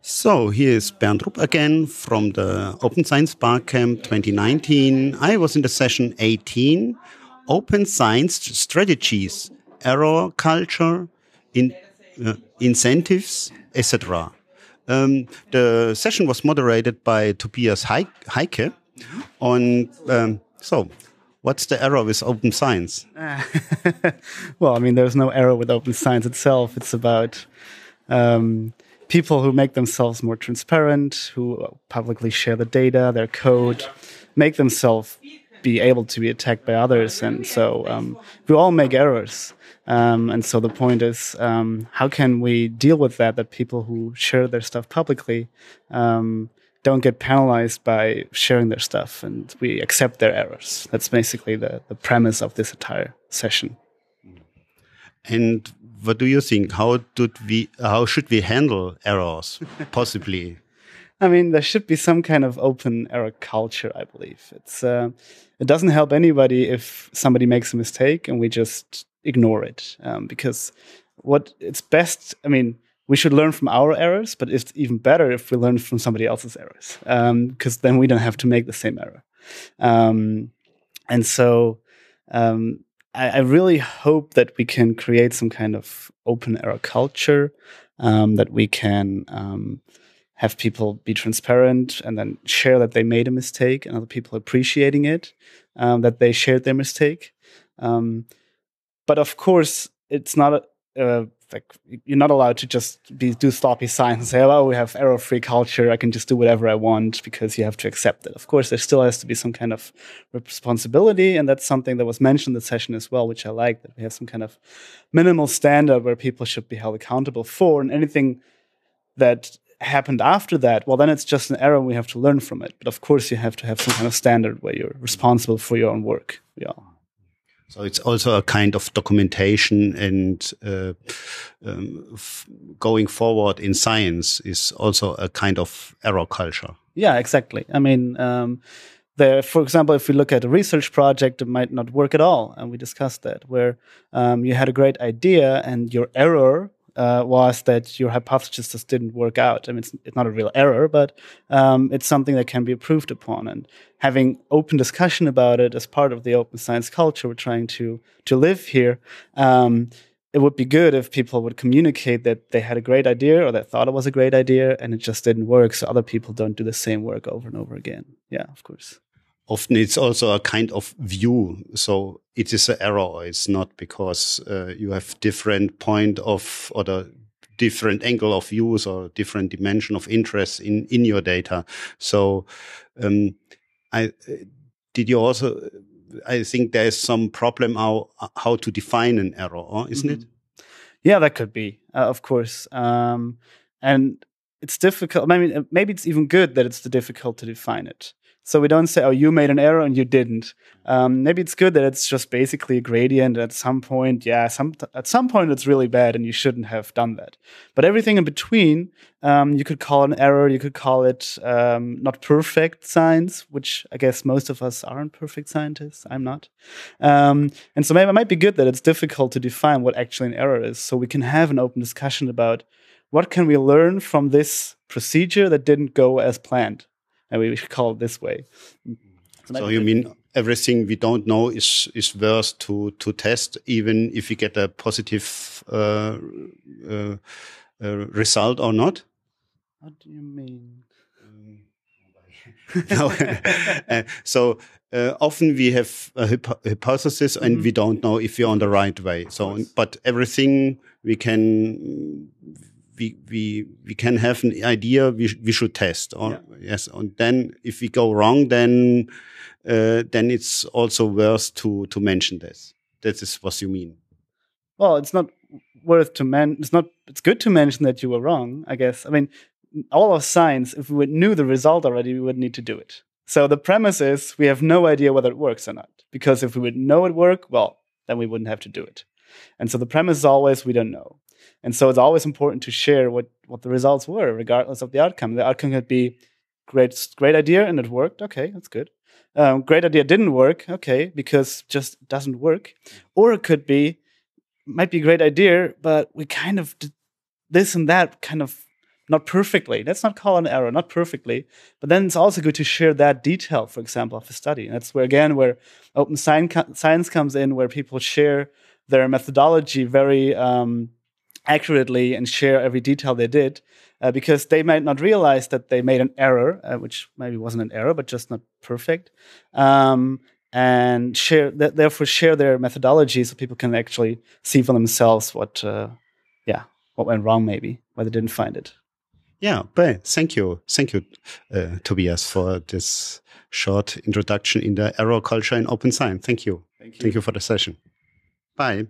So here is Bernd Rupp again from the Open Science Barcamp 2019. I was in the session 18, Open Science Strategies, Error Culture, in, uh, Incentives, etc. Um, the session was moderated by Tobias Heycke. On um, so, what's the error with open science? well, I mean, there's no error with open science itself. It's about um, people who make themselves more transparent, who publicly share the data, their code, make themselves be able to be attacked by others. And so um, we all make errors. Um, and so the point is, um, how can we deal with that? That people who share their stuff publicly um, don't get penalized by sharing their stuff, and we accept their errors. That's basically the, the premise of this entire session. And what do you think? How did we? How should we handle errors? Possibly. I mean, there should be some kind of open error culture. I believe it's. Uh, it doesn't help anybody if somebody makes a mistake and we just ignore it, um, because what it's best. I mean, we should learn from our errors, but it's even better if we learn from somebody else's errors, because um, then we don't have to make the same error. Um, and so, um, I, I, really hope that we can create some kind of open error culture, um, that we can um, have people be transparent and then share that they made a mistake and other people appreciating it, um, that they shared their mistake. Um, but of course, it's not a, a like you're not allowed to just be do sloppy science and say, "Oh, we have error-free culture. I can just do whatever I want," because you have to accept it. Of course, there still has to be some kind of responsibility, and that's something that was mentioned in the session as well, which I like. That we have some kind of minimal standard where people should be held accountable for, and anything that happened after that, well, then it's just an error, we have to learn from it. But of course, you have to have some kind of standard where you're responsible for your own work. Yeah. So it's also a kind of documentation and uh, um, going forward in science is also a kind of error culture. Yeah, exactly. I mean, um, there, for example, if we look at a research project, it might not work at all, and we discussed that, where um, you had a great idea and your error uh, was that your hypothesis just didn't work out. I mean, it's, it's not a real error, but um, it's something that can be improved upon. And having open discussion about it as part of the open science culture we're trying to to live here. Um, it would be good if people would communicate that they had a great idea or they thought it was a great idea and it just didn't work, so other people don't do the same work over and over again. Yeah, of course often it's also a kind of view. So it is an error. It's not because uh, you have different point of or the different angle of views or different dimension of interest in in your data. So um, I did you also. I think there is some problem how how to define an error, isn't mm -hmm. it? Yeah, that could be, uh, of course. Um, and it's difficult. I mean, maybe it's even good that it's difficult to define it. So we don't say, oh, you made an error and you didn't. Um, maybe it's good that it's just basically a gradient. At some point, yeah, some at some point it's really bad and you shouldn't have done that. But everything in between, um, you could call an error. You could call it um, not perfect science, which I guess most of us aren't perfect scientists. I'm not. Um, and so maybe it might be good that it's difficult to define what actually an error is, so we can have an open discussion about what can we learn from this procedure that didn't go as planned and we should call it this way. So, so you mean everything we don't know is is worth to to test, even if we get a positive uh, uh, uh, result or not? What do you mean? no. Uh, so uh, often we have a hypothesis and mm -hmm. we don't know if we're on the right way. So, but everything we can we we we can have an idea we we should test or yeah. yes and then if we go wrong then uh, then it's also worth to to mention this. That is what you mean. Well it's not worth to men it's not it's good to mention that you were wrong i guess. I mean all of science if we knew the result already we would need to do it. So the premise is we have no idea whether it works or not because if we would know it work well then we wouldn't have to do it. And so the premise is always we don't know and so it's always important to share what, what the results were, regardless of the outcome. The outcome could be great, great idea and it worked. Okay, that's good. Um, great idea didn't work. Okay, because just doesn't work. Or it could be, might be a great idea, but we kind of did this and that kind of not perfectly. Let's not call an error, not perfectly. But then it's also good to share that detail, for example, of the study. And that's where, again, where open science comes in, where people share their methodology very um, accurately and share every detail they did. Uh, because they might not realize that they made an error, uh, which maybe wasn't an error, but just not perfect. Um, and share, th- therefore, share their methodology so people can actually see for themselves what, uh, yeah, what went wrong, maybe why they didn't find it. Yeah, but thank you, thank you, uh, Tobias, for this short introduction in the error culture in open science. Thank you. Thank you, thank you for the session. Bye.